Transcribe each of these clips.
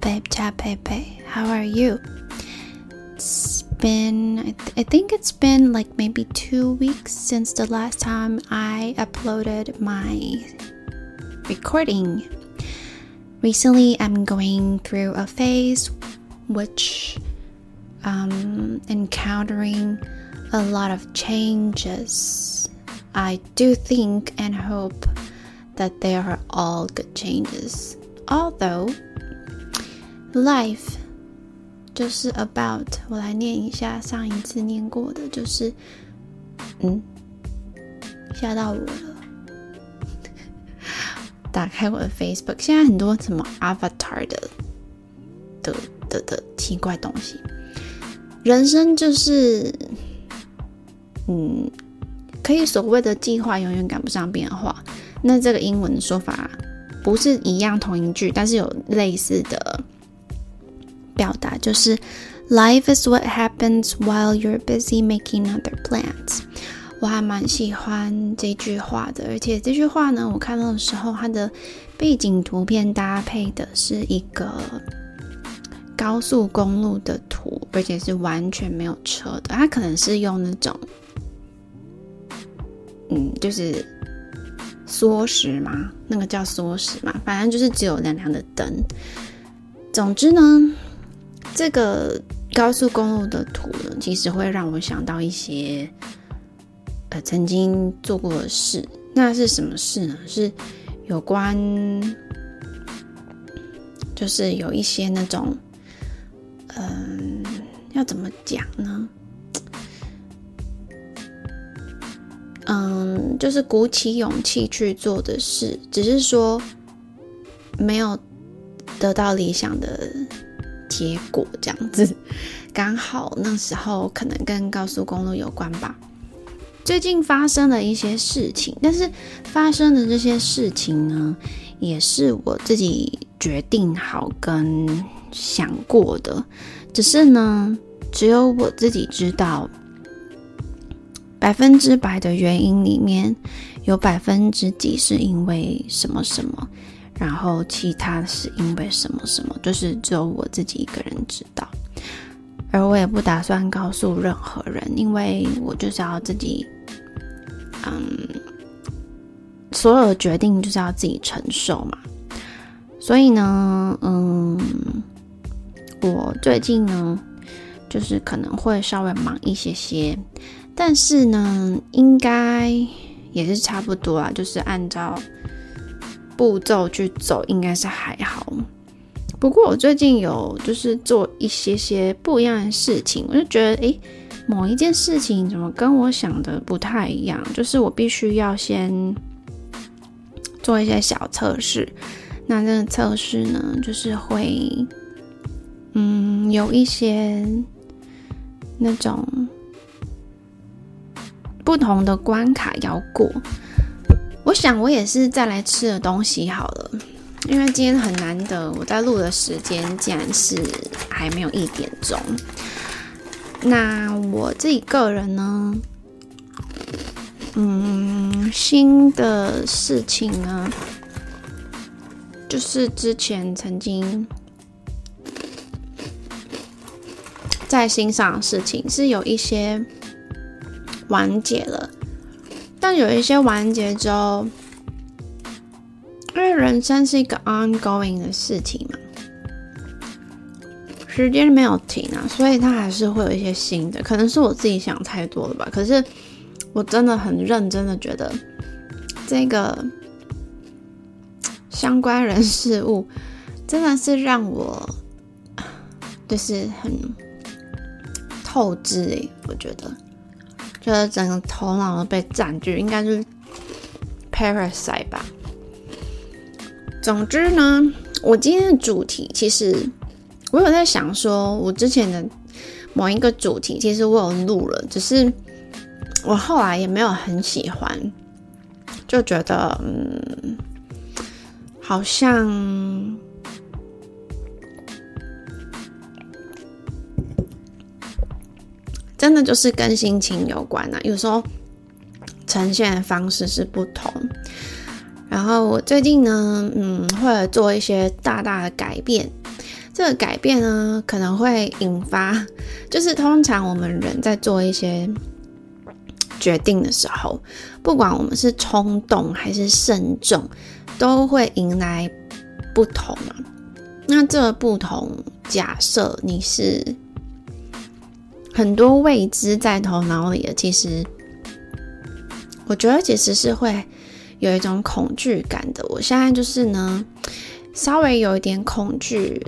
babe, chat babe? How are you? It's been, I, th- I think it's been like maybe two weeks since the last time I uploaded my recording. Recently, I'm going through a phase which um, encountering a lot of changes. I do think and hope that they are all good changes. Although life 就是 about，我来念一下上一次念过的，就是嗯，吓到我了。打开我的 Facebook，现在很多什么 avatar 的的的的奇怪东西。人生就是，嗯，可以所谓的计划永远赶不上变化。那这个英文的说法不是一样同一句，但是有类似的表达，就是 Life is what happens while you're busy making other plans。我还蛮喜欢这句话的，而且这句话呢，我看到的时候，它的背景图片搭配的是一个。高速公路的图，而且是完全没有车的。它可能是用那种，嗯，就是缩时嘛，那个叫缩时嘛，反正就是只有亮亮的灯。总之呢，这个高速公路的图呢，其实会让我想到一些呃曾经做过的事。那是什么事呢？是有关，就是有一些那种。嗯，要怎么讲呢？嗯，就是鼓起勇气去做的事，只是说没有得到理想的结果，这样子。刚好那时候可能跟高速公路有关吧。最近发生了一些事情，但是发生的这些事情呢，也是我自己决定好跟。想过的，只是呢，只有我自己知道，百分之百的原因里面有百分之几是因为什么什么，然后其他是因为什么什么，就是只有我自己一个人知道，而我也不打算告诉任何人，因为我就是要自己，嗯，所有的决定就是要自己承受嘛，所以呢，嗯。我最近呢，就是可能会稍微忙一些些，但是呢，应该也是差不多啊，就是按照步骤去走，应该是还好。不过我最近有就是做一些些不一样的事情，我就觉得，诶，某一件事情怎么跟我想的不太一样？就是我必须要先做一些小测试，那这个测试呢，就是会。嗯，有一些那种不同的关卡要过。我想我也是再来吃的东西好了，因为今天很难得，我在录的时间竟然是还没有一点钟。那我自己个人呢，嗯，新的事情呢，就是之前曾经。在欣赏的事情是有一些完结了，但有一些完结之后，因为人生是一个 ongoing 的事情嘛，时间没有停啊，所以它还是会有一些新的。可能是我自己想太多了吧，可是我真的很认真的觉得，这个相关人事物真的是让我就是很。透支诶，我觉得，就是整个头脑都被占据，应该是 parasite 吧。总之呢，我今天的主题其实我有在想说，我之前的某一个主题其实我有录了，只是我后来也没有很喜欢，就觉得嗯，好像。真的就是跟心情有关啊，有时候呈现的方式是不同。然后我最近呢，嗯，会做一些大大的改变，这个改变呢，可能会引发，就是通常我们人在做一些决定的时候，不管我们是冲动还是慎重，都会迎来不同嘛。那这不同，假设你是很多未知在头脑里的，其实我觉得其实是会有一种恐惧感的。我现在就是呢，稍微有一点恐惧。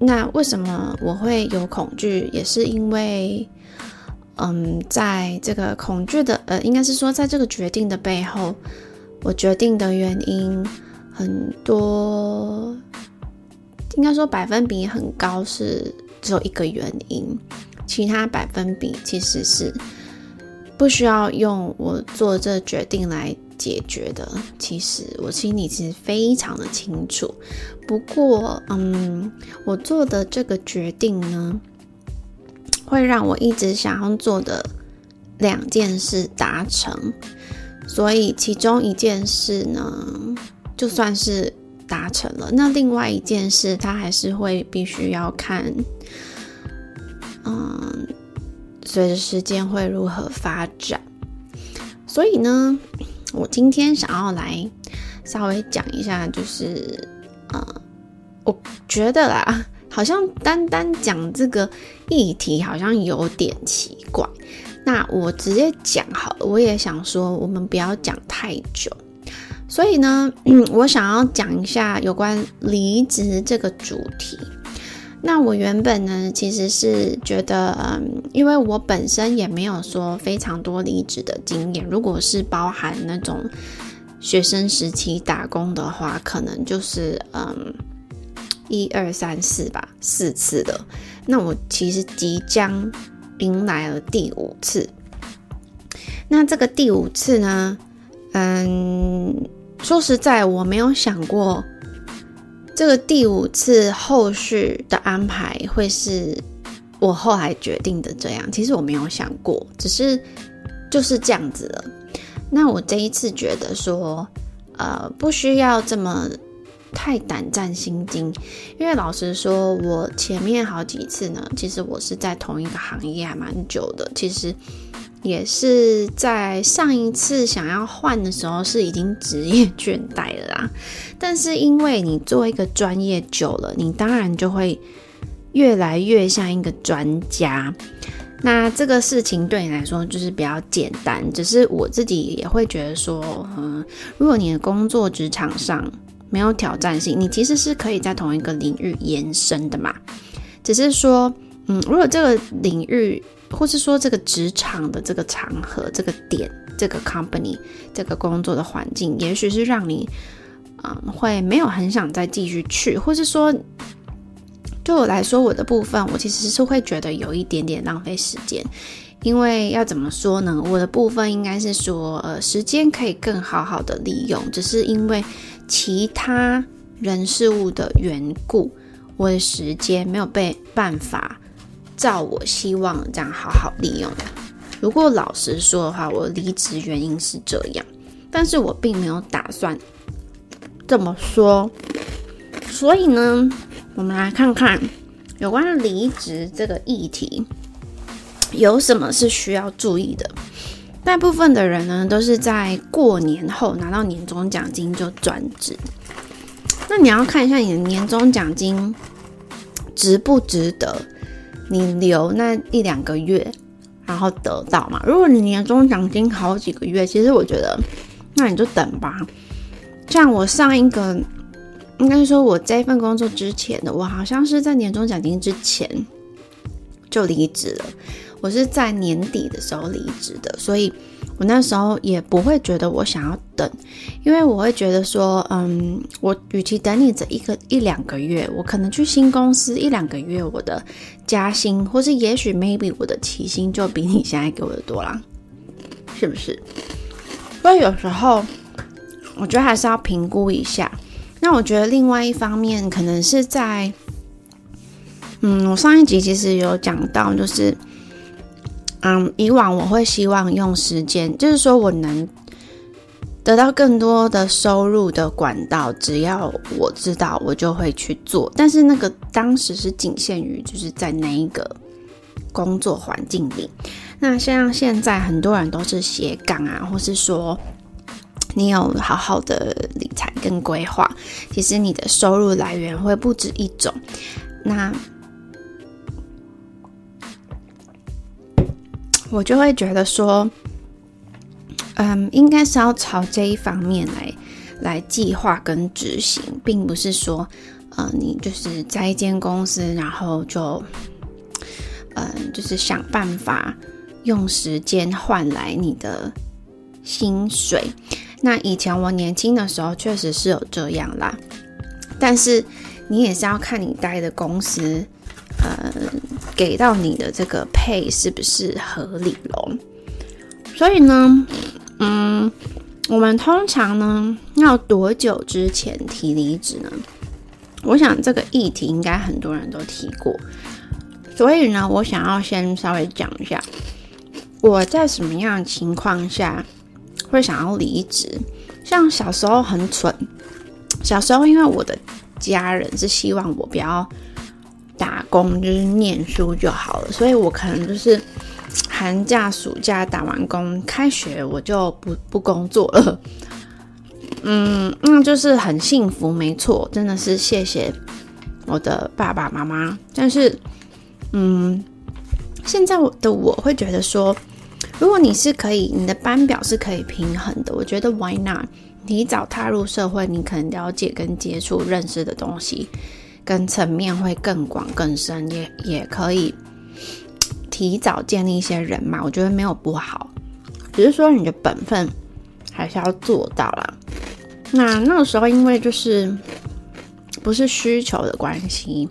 那为什么我会有恐惧？也是因为，嗯，在这个恐惧的，呃，应该是说，在这个决定的背后，我决定的原因很多，应该说百分比很高，是只有一个原因，其他百分比其实是不需要用我做这决定来解决的，其实我心里其实非常的清楚。不过，嗯，我做的这个决定呢，会让我一直想要做的两件事达成。所以，其中一件事呢，就算是达成了，那另外一件事，它还是会必须要看，嗯，随着时间会如何发展。所以呢，我今天想要来稍微讲一下，就是，呃、我觉得啦，好像单单讲这个议题好像有点奇怪。那我直接讲好了，我也想说，我们不要讲太久。所以呢，我想要讲一下有关离职这个主题。那我原本呢，其实是觉得，嗯，因为我本身也没有说非常多离职的经验。如果是包含那种学生时期打工的话，可能就是嗯，一二三四吧，四次的。那我其实即将迎来了第五次。那这个第五次呢，嗯，说实在，我没有想过。这个第五次后续的安排会是我后来决定的，这样其实我没有想过，只是就是这样子了。那我这一次觉得说，呃，不需要这么太胆战心惊，因为老实说，我前面好几次呢，其实我是在同一个行业还蛮久的，其实。也是在上一次想要换的时候，是已经职业倦怠了啦。但是因为你做一个专业久了，你当然就会越来越像一个专家。那这个事情对你来说就是比较简单，只是我自己也会觉得说，嗯，如果你的工作职场上没有挑战性，你其实是可以在同一个领域延伸的嘛。只是说，嗯，如果这个领域。或是说这个职场的这个场合、这个点、这个 company、这个工作的环境，也许是让你，嗯，会没有很想再继续去，或是说，对我来说，我的部分，我其实是会觉得有一点点浪费时间，因为要怎么说呢？我的部分应该是说，呃，时间可以更好好的利用，只是因为其他人事物的缘故，我的时间没有被办法。照我希望这样好好利用。如果老实说的话，我离职原因是这样，但是我并没有打算这么说。所以呢，我们来看看有关离职这个议题有什么是需要注意的。大部分的人呢，都是在过年后拿到年终奖金就转职。那你要看一下你的年终奖金值不值得。你留那一两个月，然后得到嘛？如果你年终奖金好几个月，其实我觉得，那你就等吧。像我上一个，应该说我这份工作之前的，我好像是在年终奖金之前就离职了。我是在年底的时候离职的，所以。我那时候也不会觉得我想要等，因为我会觉得说，嗯，我与其等你这一个一两个月，我可能去新公司一两个月，我的加薪或是也许 maybe 我的起薪就比你现在给我的多啦，是不是？所以有时候我觉得还是要评估一下。那我觉得另外一方面可能是在，嗯，我上一集其实有讲到，就是。嗯，以往我会希望用时间，就是说我能得到更多的收入的管道，只要我知道，我就会去做。但是那个当时是仅限于就是在那一个工作环境里。那像现在很多人都是斜杠啊，或是说你有好好的理财跟规划，其实你的收入来源会不止一种。那我就会觉得说。嗯，应该是要朝这一方面来来计划跟执行，并不是说，呃，你就是在一间公司，然后就，嗯，就是想办法用时间换来你的薪水。那以前我年轻的时候确实是有这样啦，但是你也是要看你待的公司，呃，给到你的这个配是不是合理咯。所以呢。嗯，我们通常呢要多久之前提离职呢？我想这个议题应该很多人都提过，所以呢，我想要先稍微讲一下我在什么样的情况下会想要离职。像小时候很蠢，小时候因为我的家人是希望我不要打工，就是念书就好了，所以我可能就是。寒假、暑假打完工，开学我就不不工作了。嗯，那就是很幸福，没错，真的是谢谢我的爸爸妈妈。但是，嗯，现在的我会觉得说，如果你是可以，你的班表是可以平衡的，我觉得 Why not？提早踏入社会，你可能了解跟接触、认识的东西跟层面会更广更深，也也可以。提早建立一些人脉，我觉得没有不好，只是说你的本分还是要做到啦。那那个时候，因为就是不是需求的关系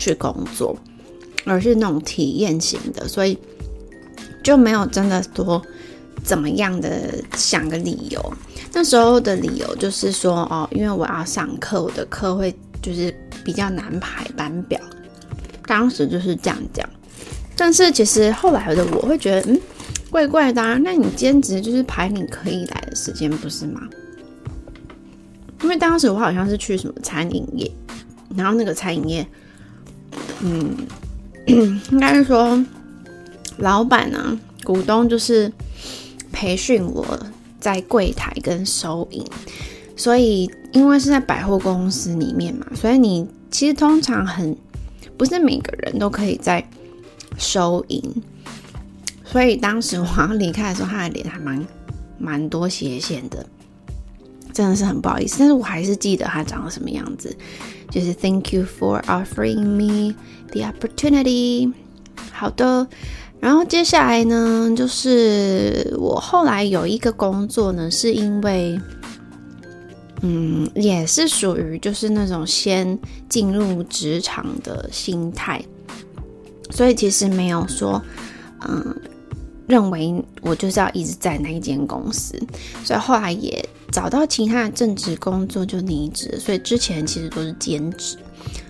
去工作，而是那种体验型的，所以就没有真的多怎么样的想个理由。那时候的理由就是说，哦，因为我要上课，我的课会就是比较难排班表，当时就是这样讲。但是其实后来的我会觉得，嗯，怪怪的啊。那你兼职就是排你可以来的时间，不是吗？因为当时我好像是去什么餐饮业，然后那个餐饮业，嗯，应该是说老板呢，股东就是培训我在柜台跟收银，所以因为是在百货公司里面嘛，所以你其实通常很不是每个人都可以在。收银，所以当时我要离开的时候，他的脸还蛮蛮多斜线的，真的是很不好意思。但是我还是记得他长得什么样子，就是 Thank you for offering me the opportunity。好的，然后接下来呢，就是我后来有一个工作呢，是因为，嗯，也是属于就是那种先进入职场的心态。所以其实没有说，嗯，认为我就是要一直在那一间公司，所以后来也找到其他的正职工作就离职。所以之前其实都是兼职。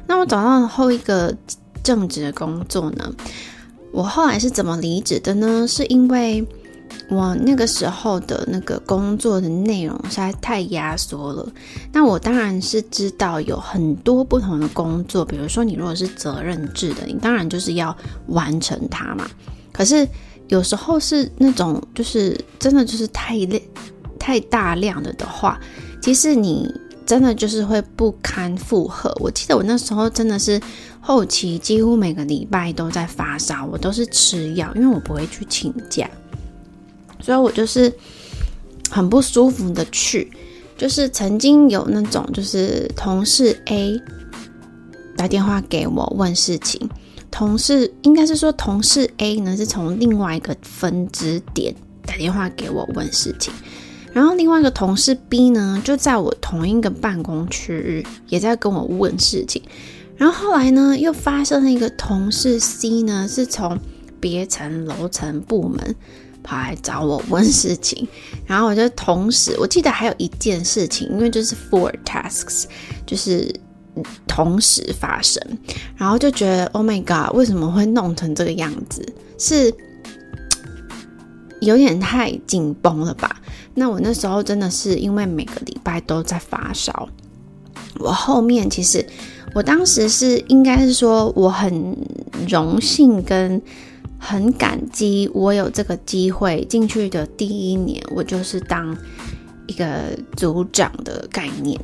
那我找到后一个正职的工作呢，我后来是怎么离职的呢？是因为。我那个时候的那个工作的内容实在太压缩了。那我当然是知道有很多不同的工作，比如说你如果是责任制的，你当然就是要完成它嘛。可是有时候是那种就是真的就是太累、太大量了的话，其实你真的就是会不堪负荷。我记得我那时候真的是后期几乎每个礼拜都在发烧，我都是吃药，因为我不会去请假。所以我就是很不舒服的去，就是曾经有那种就是同事 A 打电话给我问事情，同事应该是说同事 A 呢是从另外一个分支点打电话给我问事情，然后另外一个同事 B 呢就在我同一个办公区域也在跟我问事情，然后后来呢又发生了一个同事 C 呢是从别层楼层部门。跑来找我问事情，然后我就同时，我记得还有一件事情，因为就是 four tasks，就是同时发生，然后就觉得 Oh my God，为什么会弄成这个样子？是有点太紧绷了吧？那我那时候真的是因为每个礼拜都在发烧。我后面其实，我当时是应该是说，我很荣幸跟很感激，我有这个机会进去的第一年，我就是当一个组长的概念，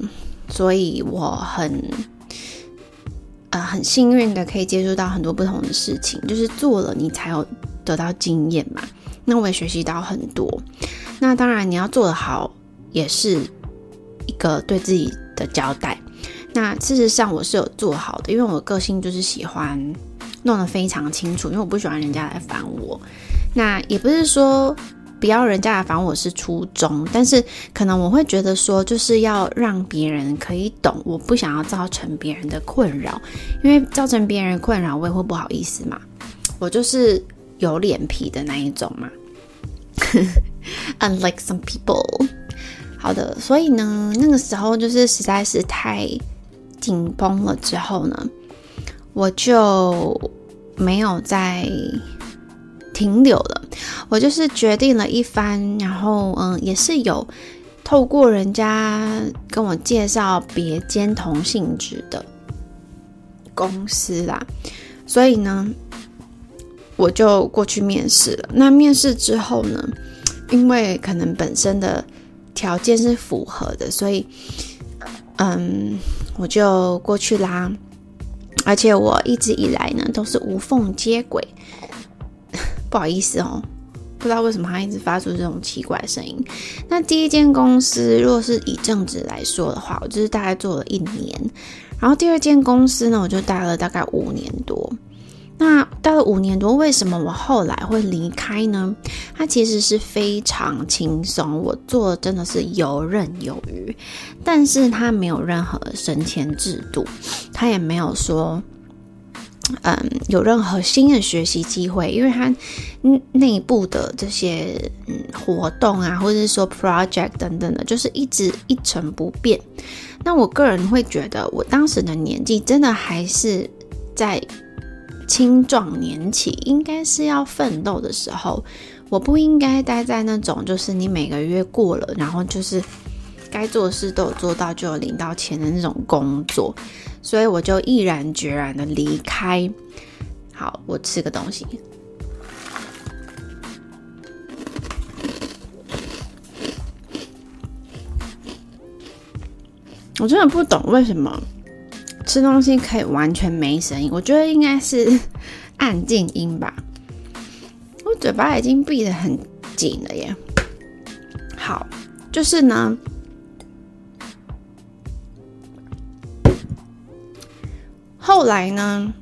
所以我很呃很幸运的可以接触到很多不同的事情，就是做了你才有得到经验嘛。那我也学习到很多。那当然你要做得好，也是一个对自己的交代。那事实上我是有做好的，因为我个性就是喜欢弄得非常清楚，因为我不喜欢人家来烦我。那也不是说不要人家来烦我是初衷，但是可能我会觉得说，就是要让别人可以懂，我不想要造成别人的困扰，因为造成别人困扰我也会不好意思嘛。我就是有脸皮的那一种嘛，unlike some people。好的，所以呢，那个时候就是实在是太。紧绷了之后呢，我就没有再停留了。我就是决定了一番，然后嗯，也是有透过人家跟我介绍别间同性质的公司啦，所以呢，我就过去面试了。那面试之后呢，因为可能本身的条件是符合的，所以嗯。我就过去啦，而且我一直以来呢都是无缝接轨。不好意思哦，不知道为什么他一直发出这种奇怪的声音。那第一间公司，如果是以正职来说的话，我就是大概做了一年，然后第二间公司呢，我就待了大概五年多。那待了五年多，为什么我后来会离开呢？它其实是非常轻松，我做的真的是游刃有余，但是它没有任何升迁制度，它也没有说，嗯，有任何新的学习机会，因为它内部的这些嗯活动啊，或者是说 project 等等的，就是一直一成不变。那我个人会觉得，我当时的年纪真的还是在。青壮年期应该是要奋斗的时候，我不应该待在那种就是你每个月过了，然后就是该做的事都有做到，就有领到钱的那种工作，所以我就毅然决然的离开。好，我吃个东西。我真的不懂为什么。吃东西可以完全没声音，我觉得应该是 按静音吧。我嘴巴已经闭得很紧了耶。好，就是呢，后来呢，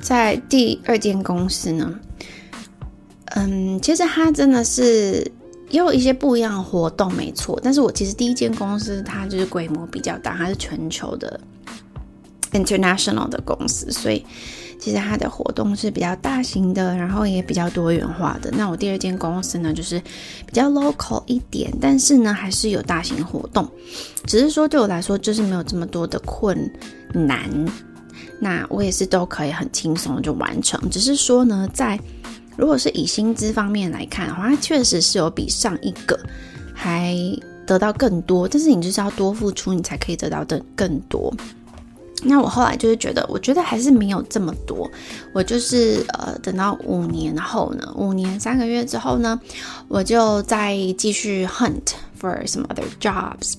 在第二间公司呢，嗯，其实他真的是。也有一些不一样的活动，没错。但是我其实第一间公司它就是规模比较大，它是全球的 international 的公司，所以其实它的活动是比较大型的，然后也比较多元化的。那我第二间公司呢，就是比较 local 一点，但是呢还是有大型活动，只是说对我来说就是没有这么多的困难。那我也是都可以很轻松就完成，只是说呢在。如果是以薪资方面来看的话，它确实是有比上一个还得到更多，但是你就是要多付出，你才可以得到的更多。那我后来就是觉得，我觉得还是没有这么多。我就是呃，等到五年后呢，五年三个月之后呢，我就再继续 hunt for some other jobs。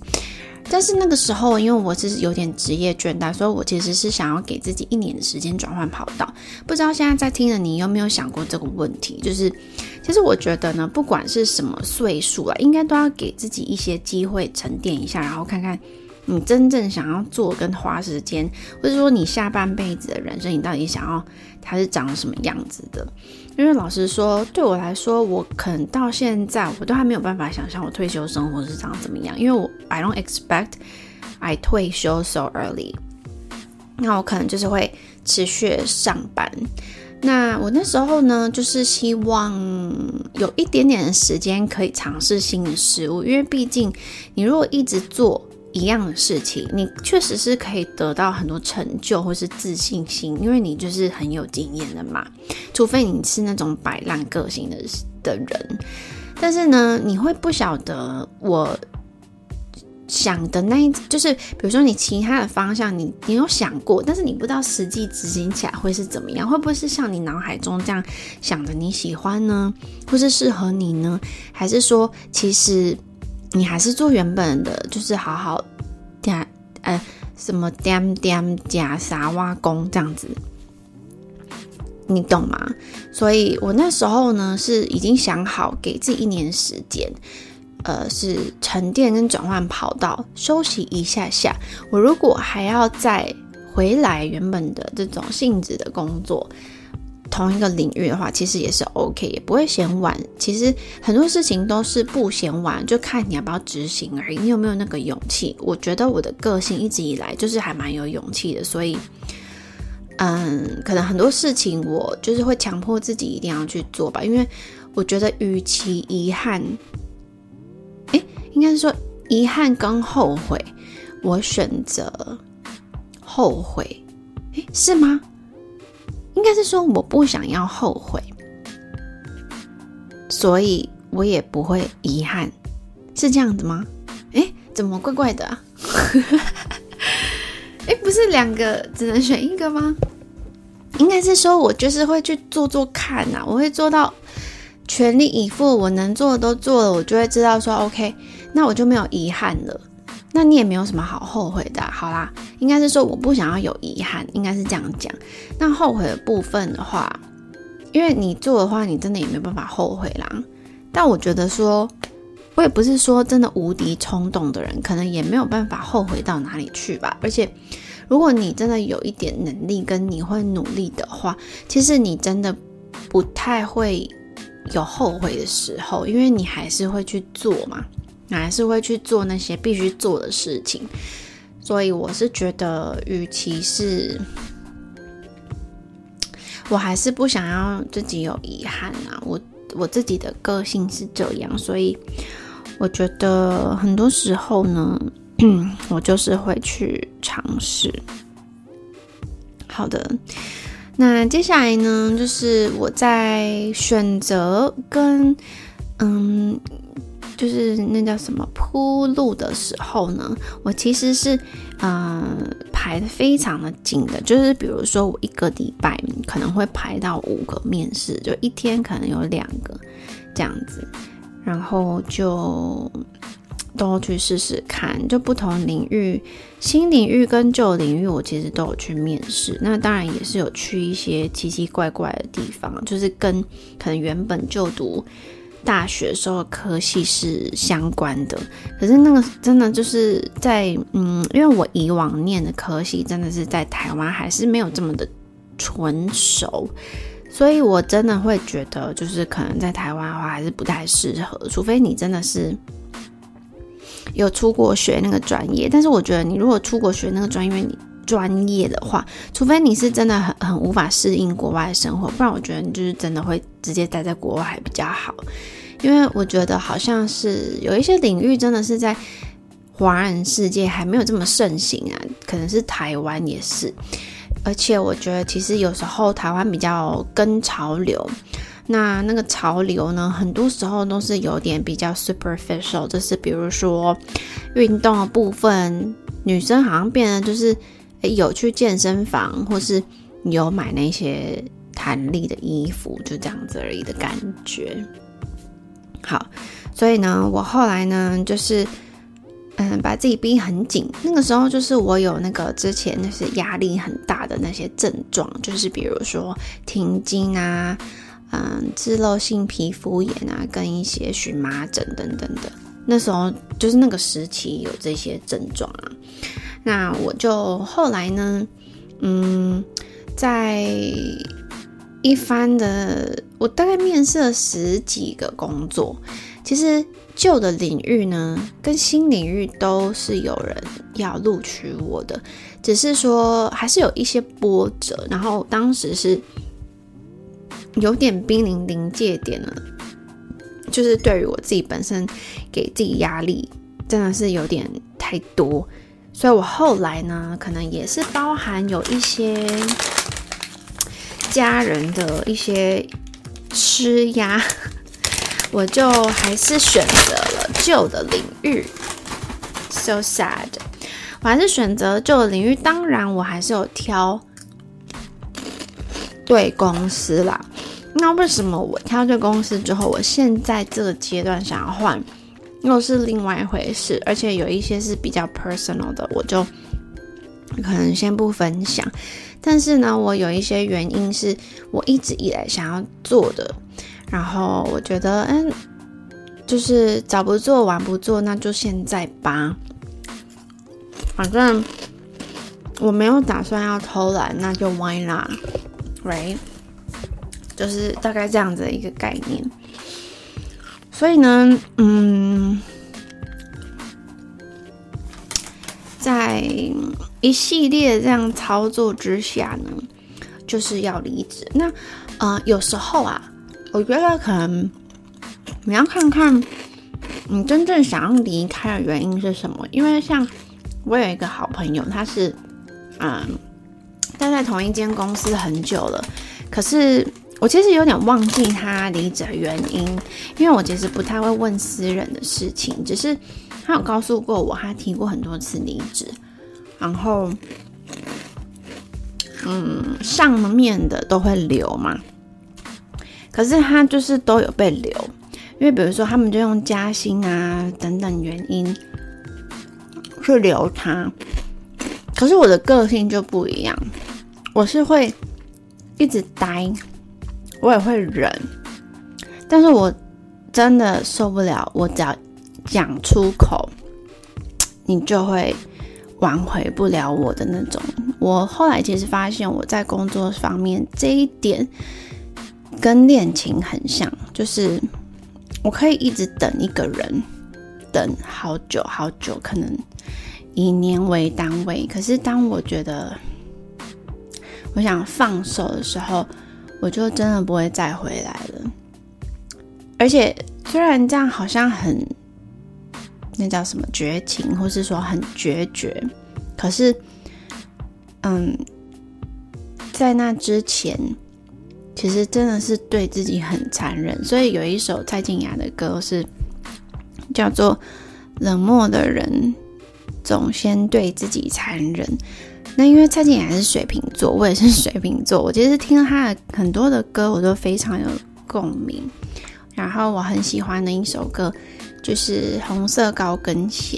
但是那个时候，因为我是有点职业倦怠，所以我其实是想要给自己一年的时间转换跑道。不知道现在在听的你有没有想过这个问题？就是，其实我觉得呢，不管是什么岁数啊，应该都要给自己一些机会沉淀一下，然后看看你真正想要做跟花时间，或者说你下半辈子的人生，你到底想要它是长什么样子的？因为老实说，对我来说，我可能到现在我都还没有办法想象我退休生活是长怎么样。因为我 I don't expect I 退休 so early。那我可能就是会持续上班。那我那时候呢，就是希望有一点点的时间可以尝试新的事物，因为毕竟你如果一直做。一样的事情，你确实是可以得到很多成就或是自信心，因为你就是很有经验的嘛。除非你是那种摆烂个性的的人，但是呢，你会不晓得我想的那一，就是比如说你其他的方向你，你你有想过，但是你不知道实际执行起来会是怎么样，会不会是像你脑海中这样想的你喜欢呢，或是适合你呢？还是说其实你还是做原本的，就是好好点呃什么点点加沙挖工这样子，你懂吗？所以我那时候呢是已经想好给自己一年时间。呃，是沉淀跟转换跑道，休息一下下。我如果还要再回来原本的这种性质的工作，同一个领域的话，其实也是 OK，也不会嫌晚。其实很多事情都是不嫌晚，就看你要不要执行而已。你有没有那个勇气？我觉得我的个性一直以来就是还蛮有勇气的，所以，嗯，可能很多事情我就是会强迫自己一定要去做吧，因为我觉得与其遗憾。应该是说遗憾跟后悔，我选择后悔，诶，是吗？应该是说我不想要后悔，所以我也不会遗憾，是这样子吗？诶，怎么怪怪的啊？诶，不是两个只能选一个吗？应该是说我就是会去做做看呐，我会做到全力以赴，我能做的都做了，我就会知道说 OK。那我就没有遗憾了，那你也没有什么好后悔的。好啦，应该是说我不想要有遗憾，应该是这样讲。那后悔的部分的话，因为你做的话，你真的也没办法后悔啦。但我觉得说，我也不是说真的无敌冲动的人，可能也没有办法后悔到哪里去吧。而且，如果你真的有一点能力跟你会努力的话，其实你真的不太会有后悔的时候，因为你还是会去做嘛。还是会去做那些必须做的事情，所以我是觉得，与其是，我还是不想要自己有遗憾啊。我我自己的个性是这样，所以我觉得很多时候呢，我就是会去尝试。好的，那接下来呢，就是我在选择跟嗯。就是那叫什么铺路的时候呢，我其实是嗯、呃、排得非常的紧的，就是比如说我一个礼拜可能会排到五个面试，就一天可能有两个这样子，然后就都去试试看，就不同领域、新领域跟旧领域，我其实都有去面试。那当然也是有去一些奇奇怪怪的地方，就是跟可能原本就读。大学时候科系是相关的，可是那个真的就是在嗯，因为我以往念的科系真的是在台湾还是没有这么的纯熟，所以我真的会觉得就是可能在台湾的话还是不太适合，除非你真的是有出国学那个专业。但是我觉得你如果出国学那个专业，你专业的话，除非你是真的很很无法适应国外的生活，不然我觉得你就是真的会直接待在国外还比较好。因为我觉得好像是有一些领域真的是在华人世界还没有这么盛行啊，可能是台湾也是。而且我觉得其实有时候台湾比较跟潮流，那那个潮流呢，很多时候都是有点比较 superficial，就是比如说运动的部分，女生好像变得就是。有去健身房，或是有买那些弹力的衣服，就这样子而已的感觉。好，所以呢，我后来呢，就是嗯，把自己逼很紧。那个时候，就是我有那个之前那些压力很大的那些症状，就是比如说停经啊，嗯，脂漏性皮肤炎啊，跟一些荨麻疹等等的。那时候就是那个时期有这些症状啊。那我就后来呢，嗯，在一番的，我大概面试了十几个工作。其实旧的领域呢，跟新领域都是有人要录取我的，只是说还是有一些波折。然后当时是有点濒临临界点了，就是对于我自己本身给自己压力，真的是有点太多。所以我后来呢，可能也是包含有一些家人的一些施压，我就还是选择了旧的领域。So sad，我还是选择旧的领域。当然，我还是有挑对公司啦。那为什么我挑对公司之后，我现在这个阶段想要换，又是另外一回事。而且有一些是比较 personal 的，我就可能先不分享。但是呢，我有一些原因是我一直以来想要做的。然后我觉得，嗯，就是早不做晚不做，那就现在吧。反正我没有打算要偷懒，那就 why not，right？就是大概这样子的一个概念。所以呢，嗯，在一系列这样操作之下呢，就是要离职。那，呃，有时候啊。我觉得可能你要看看你真正想要离开的原因是什么。因为像我有一个好朋友，他是嗯待在同一间公司很久了，可是我其实有点忘记他离职原因，因为我其实不太会问私人的事情，只是他有告诉过我，他提过很多次离职，然后嗯上面的都会留嘛。可是他就是都有被留，因为比如说他们就用加薪啊等等原因去留他。可是我的个性就不一样，我是会一直待，我也会忍，但是我真的受不了，我只要讲出口，你就会挽回不了我的那种。我后来其实发现我在工作方面这一点。跟恋情很像，就是我可以一直等一个人，等好久好久，可能以年为单位。可是当我觉得我想放手的时候，我就真的不会再回来了。而且虽然这样好像很，那叫什么绝情，或是说很决绝，可是，嗯，在那之前。其实真的是对自己很残忍，所以有一首蔡健雅的歌是叫做《冷漠的人总先对自己残忍》。那因为蔡健雅是水瓶座，我也是水瓶座，我其实听了他的很多的歌，我都非常有共鸣。然后我很喜欢的一首歌就是《红色高跟鞋》。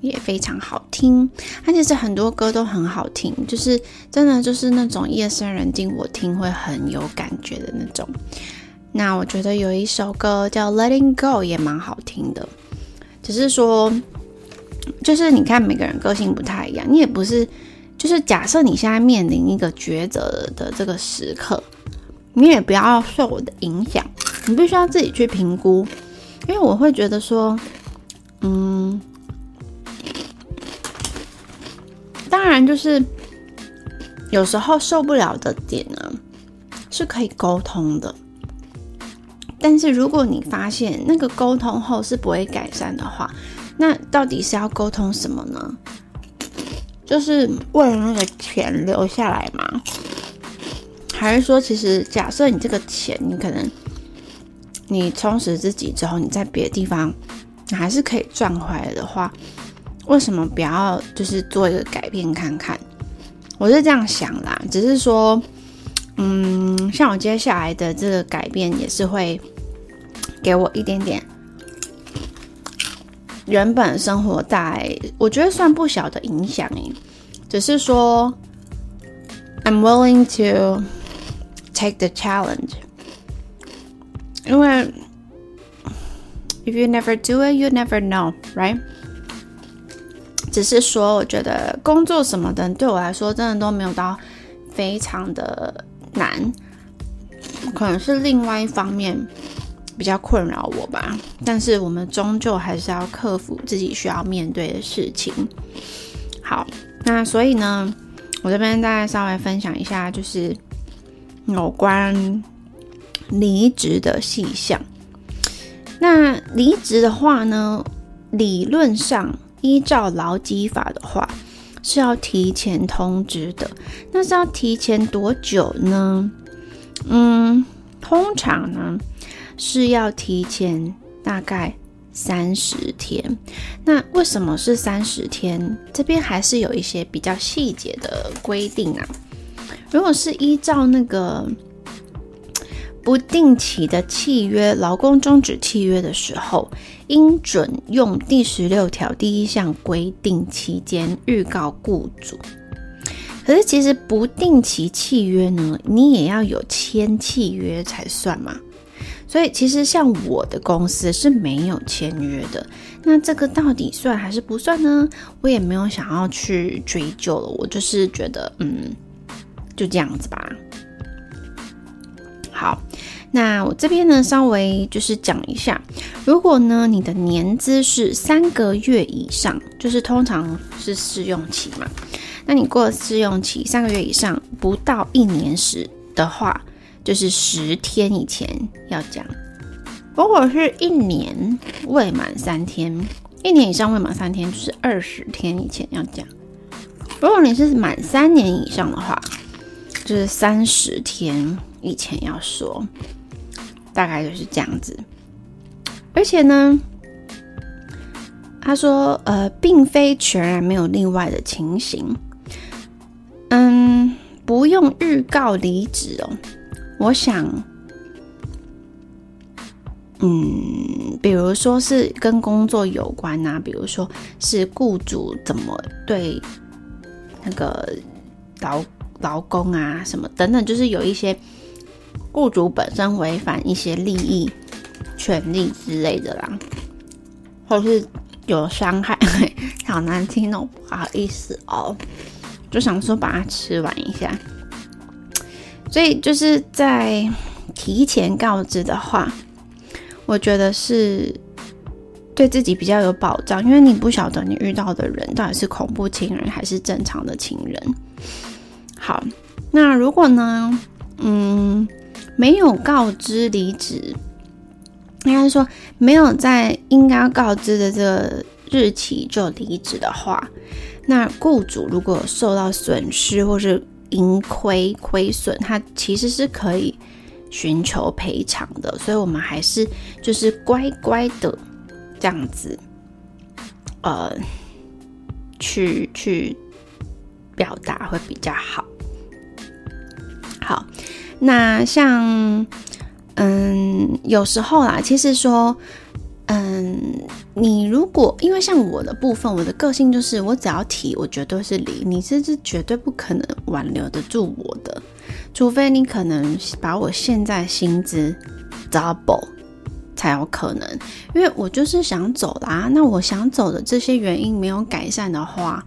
也非常好听，它其实很多歌都很好听，就是真的就是那种夜深人静我听会很有感觉的那种。那我觉得有一首歌叫《Letting Go》也蛮好听的，只是说，就是你看每个人个性不太一样，你也不是，就是假设你现在面临一个抉择的这个时刻，你也不要受我的影响，你必须要自己去评估，因为我会觉得说，嗯。当然，就是有时候受不了的点呢，是可以沟通的。但是如果你发现那个沟通后是不会改善的话，那到底是要沟通什么呢？就是为了那个钱留下来吗？还是说，其实假设你这个钱，你可能你充实自己之后，你在别的地方你还是可以赚回来的话？为什么不要就是做一个改变看看？我是这样想啦，只是说，嗯，像我接下来的这个改变也是会给我一点点原本生活带，我觉得算不小的影响诶。只是说，I'm willing to take the challenge，因为 if you never do it, you never know, right? 只是说，我觉得工作什么的对我来说，真的都没有到非常的难，可能是另外一方面比较困扰我吧。但是我们终究还是要克服自己需要面对的事情。好，那所以呢，我这边大概稍微分享一下，就是有关离职的细项。那离职的话呢，理论上。依照劳基法的话，是要提前通知的。那是要提前多久呢？嗯，通常呢，是要提前大概三十天。那为什么是三十天？这边还是有一些比较细节的规定啊。如果是依照那个不定期的契约，劳工终止契约的时候，应准用第十六条第一项规定期间预告雇主。可是其实不定期契约呢，你也要有签契约才算嘛。所以其实像我的公司是没有签约的。那这个到底算还是不算呢？我也没有想要去追究了。我就是觉得，嗯，就这样子吧。好，那我这边呢，稍微就是讲一下，如果呢你的年资是三个月以上，就是通常是试用期嘛。那你过了试用期三个月以上，不到一年时的话，就是十天以前要讲。如果是一年未满三天，一年以上未满三天，就是二十天以前要讲。如果你是满三年以上的话，就是三十天以前要说。大概就是这样子。而且呢，他说，呃，并非全然没有另外的情形。嗯，不用预告离职哦。我想，嗯，比如说是跟工作有关啊，比如说是雇主怎么对那个劳劳工啊什么等等，就是有一些雇主本身违反一些利益、权利之类的啦，或是有伤害，好难听哦，不好意思哦。就想说把它吃完一下，所以就是在提前告知的话，我觉得是对自己比较有保障，因为你不晓得你遇到的人到底是恐怖情人还是正常的情人。好，那如果呢，嗯，没有告知离职，应该说没有在应该要告知的这个日期就离职的话。那雇主如果受到损失或是盈亏亏损，它其实是可以寻求赔偿的。所以，我们还是就是乖乖的这样子，呃，去去表达会比较好。好，那像嗯，有时候啦，其实说。嗯，你如果因为像我的部分，我的个性就是我只要提，我绝对是离，你这是绝对不可能挽留得住我的，除非你可能把我现在薪资 double 才有可能，因为我就是想走啦。那我想走的这些原因没有改善的话，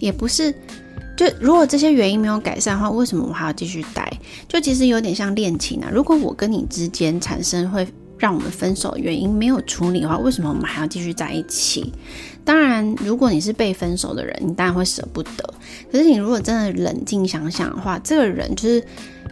也不是，就如果这些原因没有改善的话，为什么我还要继续待？就其实有点像恋情啊，如果我跟你之间产生会。让我们分手原因没有处理的话，为什么我们还要继续在一起？当然，如果你是被分手的人，你当然会舍不得。可是你如果真的冷静想想的话，这个人就是，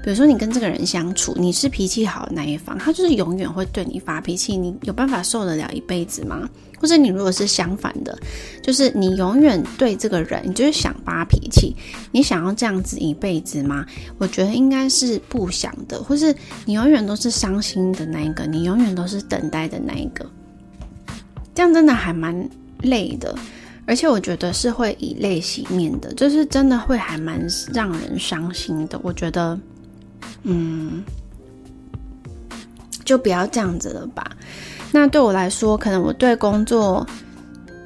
比如说你跟这个人相处，你是脾气好的那一方，他就是永远会对你发脾气，你有办法受得了一辈子吗？或者你如果是相反的，就是你永远对这个人，你就是想发脾气，你想要这样子一辈子吗？我觉得应该是不想的，或是你永远都是伤心的那一个，你永远都是等待的那一个，这样真的还蛮累的，而且我觉得是会以泪洗面的，就是真的会还蛮让人伤心的。我觉得，嗯，就不要这样子了吧。那对我来说，可能我对工作，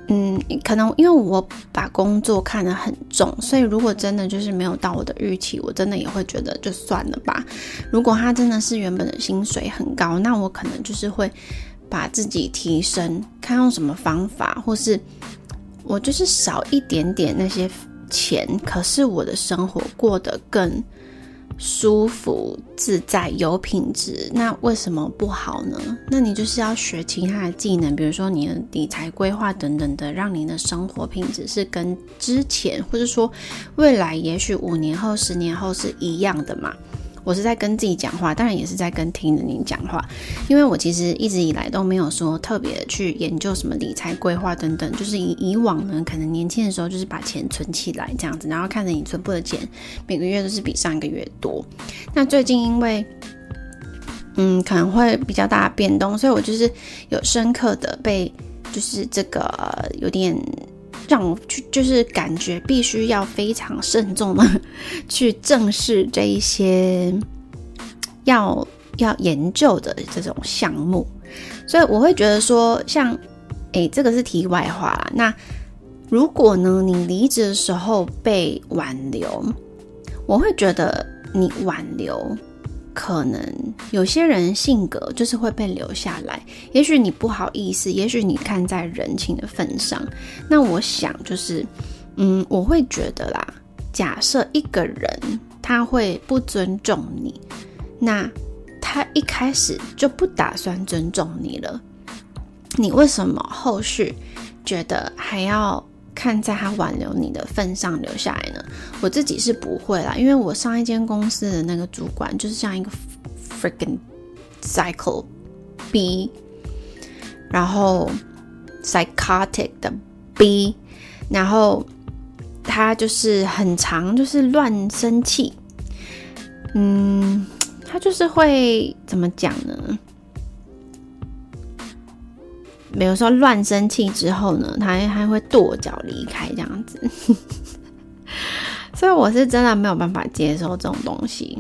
嗯，可能因为我把工作看得很重，所以如果真的就是没有到我的预期，我真的也会觉得就算了吧。如果他真的是原本的薪水很高，那我可能就是会把自己提升，看用什么方法，或是我就是少一点点那些钱，可是我的生活过得更舒服自在有品质，那为什么不好呢？那你就是要学其他的技能，比如说你的理财规划等等的，让您的生活品质是跟之前，或者说未来，也许五年后、十年后是一样的嘛。我是在跟自己讲话，当然也是在跟听着你讲话，因为我其实一直以来都没有说特别去研究什么理财规划等等，就是以以往呢，可能年轻的时候就是把钱存起来这样子，然后看着你存步的钱每个月都是比上一个月多。那最近因为嗯，可能会比较大变动，所以我就是有深刻的被，就是这个有点让我去，就是感觉必须要非常慎重的 去正视这一些要要研究的这种项目，所以我会觉得说，像，诶，这个是题外话啦。那如果呢，你离职的时候被挽留，我会觉得你挽留。可能有些人性格就是会被留下来，也许你不好意思，也许你看在人情的份上。那我想就是，嗯，我会觉得啦，假设一个人他会不尊重你，那他一开始就不打算尊重你了，你为什么后续觉得还要？看在他挽留你的份上留下来呢，我自己是不会啦，因为我上一间公司的那个主管就是像一个 freaking cycle B，然后 psychotic 的 B，然后他就是很常就是乱生气，嗯，他就是会怎么讲呢？比如说乱生气之后呢，他还会跺脚离开这样子，所以我是真的没有办法接受这种东西。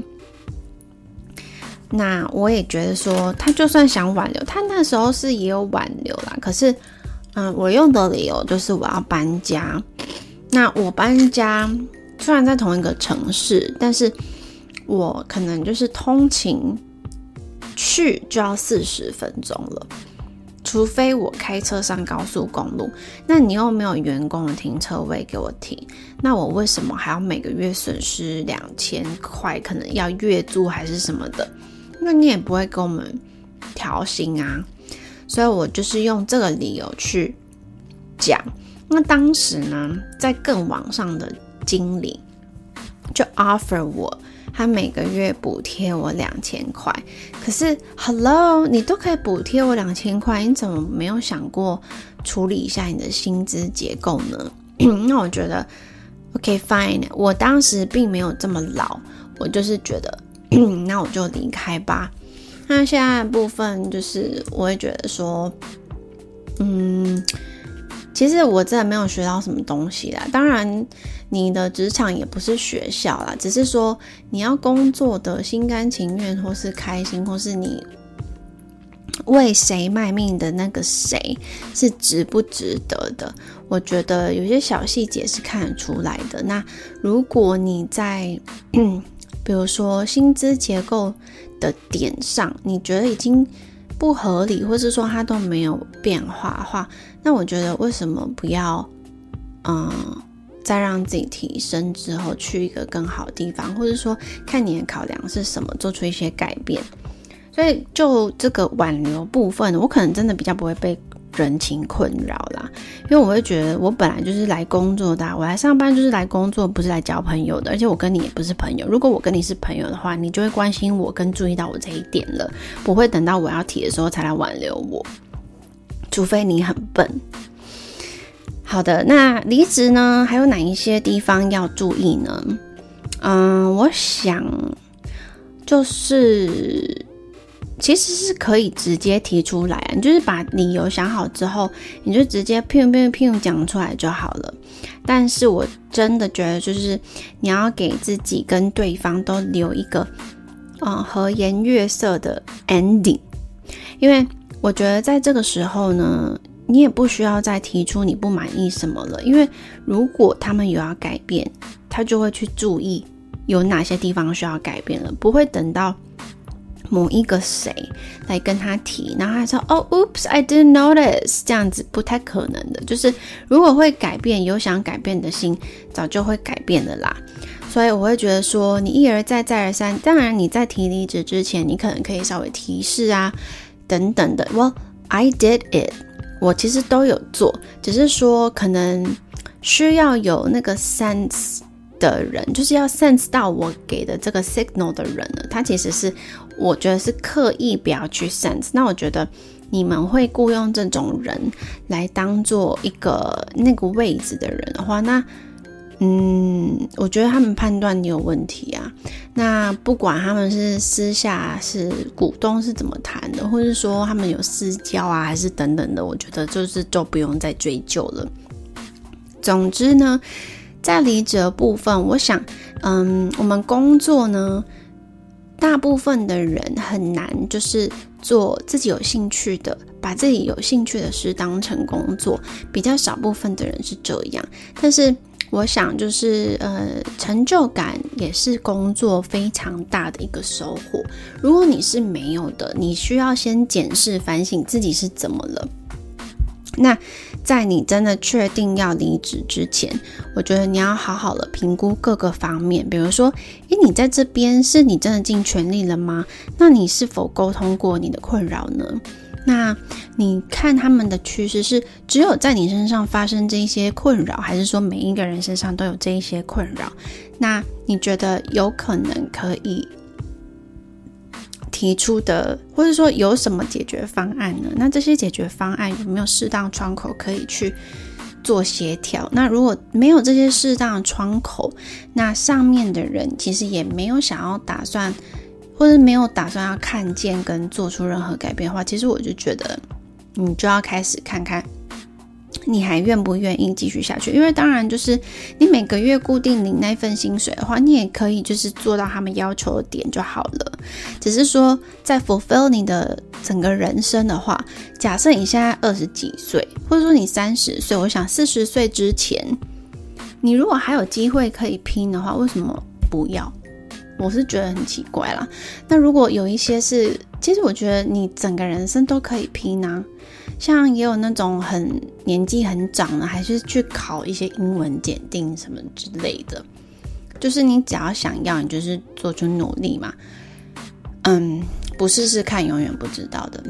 那我也觉得说，他就算想挽留，他那时候是也有挽留啦。可是，嗯，我用的理由就是我要搬家。那我搬家虽然在同一个城市，但是我可能就是通勤去就要四十分钟了。除非我开车上高速公路，那你又没有员工的停车位给我停，那我为什么还要每个月损失两千块？可能要月租还是什么的？那你也不会跟我们调薪啊，所以我就是用这个理由去讲。那当时呢，在更网上的经理就 offer 我。他每个月补贴我两千块，可是，Hello，你都可以补贴我两千块，你怎么没有想过处理一下你的薪资结构呢？那我觉得，OK，fine，我当时并没有这么老，我就是觉得，那我就离开吧。那现在的部分就是，我会觉得说，嗯。其实我真的没有学到什么东西啦。当然，你的职场也不是学校啦，只是说你要工作的心甘情愿，或是开心，或是你为谁卖命的那个谁是值不值得的。我觉得有些小细节是看得出来的。那如果你在，比如说薪资结构的点上，你觉得已经不合理，或是说它都没有变化的话，那我觉得为什么不要，嗯，再让自己提升之后去一个更好的地方，或者说看你的考量是什么，做出一些改变。所以就这个挽留部分，我可能真的比较不会被。人情困扰啦，因为我会觉得我本来就是来工作的，我来上班就是来工作，不是来交朋友的。而且我跟你也不是朋友，如果我跟你是朋友的话，你就会关心我跟注意到我这一点了，不会等到我要提的时候才来挽留我，除非你很笨。好的，那离职呢，还有哪一些地方要注意呢？嗯，我想就是。其实是可以直接提出来啊，你就是把理由想好之后，你就直接砰砰砰讲出来就好了。但是我真的觉得，就是你要给自己跟对方都留一个，嗯，和颜悦色的 ending。因为我觉得在这个时候呢，你也不需要再提出你不满意什么了，因为如果他们有要改变，他就会去注意有哪些地方需要改变了，不会等到。某一个谁来跟他提，然后他说：“哦，Oops，I didn't notice。”这样子不太可能的。就是如果会改变，有想改变的心，早就会改变了啦。所以我会觉得说，你一而再，再而三。当然，你在提离职之前，你可能可以稍微提示啊，等等的。Well，I did it，我其实都有做，只是说可能需要有那个 sense。的人就是要 sense 到我给的这个 signal 的人呢，他其实是我觉得是刻意不要去 sense。那我觉得你们会雇佣这种人来当做一个那个位置的人的话，那嗯，我觉得他们判断你有问题啊。那不管他们是私下是股东是怎么谈的，或者说他们有私交啊，还是等等的，我觉得就是都不用再追究了。总之呢，在离职的部分，我想，嗯，我们工作呢，大部分的人很难就是做自己有兴趣的，把自己有兴趣的事当成工作，比较少部分的人是这样，但是。我想，就是呃，成就感也是工作非常大的一个收获。如果你是没有的，你需要先检视、反省自己是怎么了。那在你真的确定要离职之前，我觉得你要好好的评估各个方面，比如说，诶，你在这边是你真的尽全力了吗？那你是否沟通过你的困扰呢？那你看他们的趋势是只有在你身上发生这一些困扰，还是说每一个人身上都有这一些困扰？那你觉得有可能可以提出的，或者说有什么解决方案呢？那这些解决方案有没有适当窗口可以去做协调？那如果没有这些适当的窗口，那上面的人其实也没有想要打算。或者没有打算要看见跟做出任何改变的话，其实我就觉得你就要开始看看，你还愿不愿意继续下去？因为当然就是你每个月固定领那份薪水的话，你也可以就是做到他们要求的点就好了。只是说在 fulfill 你的整个人生的话，假设你现在二十几岁，或者说你三十岁，我想四十岁之前，你如果还有机会可以拼的话，为什么不要？我是觉得很奇怪啦。那如果有一些是，其实我觉得你整个人生都可以拼啊。像也有那种很年纪很长的，还是去考一些英文检定什么之类的。就是你只要想要，你就是做出努力嘛。嗯，不试试看，永远不知道的。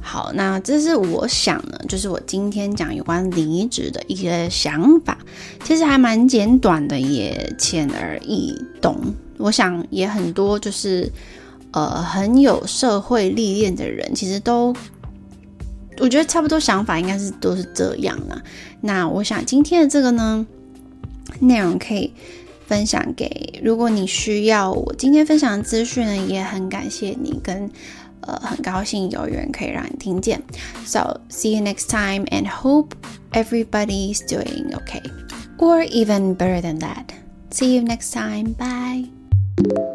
好，那这是我想呢，就是我今天讲有关离职的一些想法，其实还蛮简短的，也浅而易懂。我想也很多，就是呃很有社会历练的人，其实都我觉得差不多想法应该是都是这样的。那我想今天的这个呢内容可以分享给，如果你需要我今天分享的资讯呢，也很感谢你跟呃很高兴有缘可以让你听见。So see you next time and hope everybody's doing okay or even better than that. See you next time. Bye.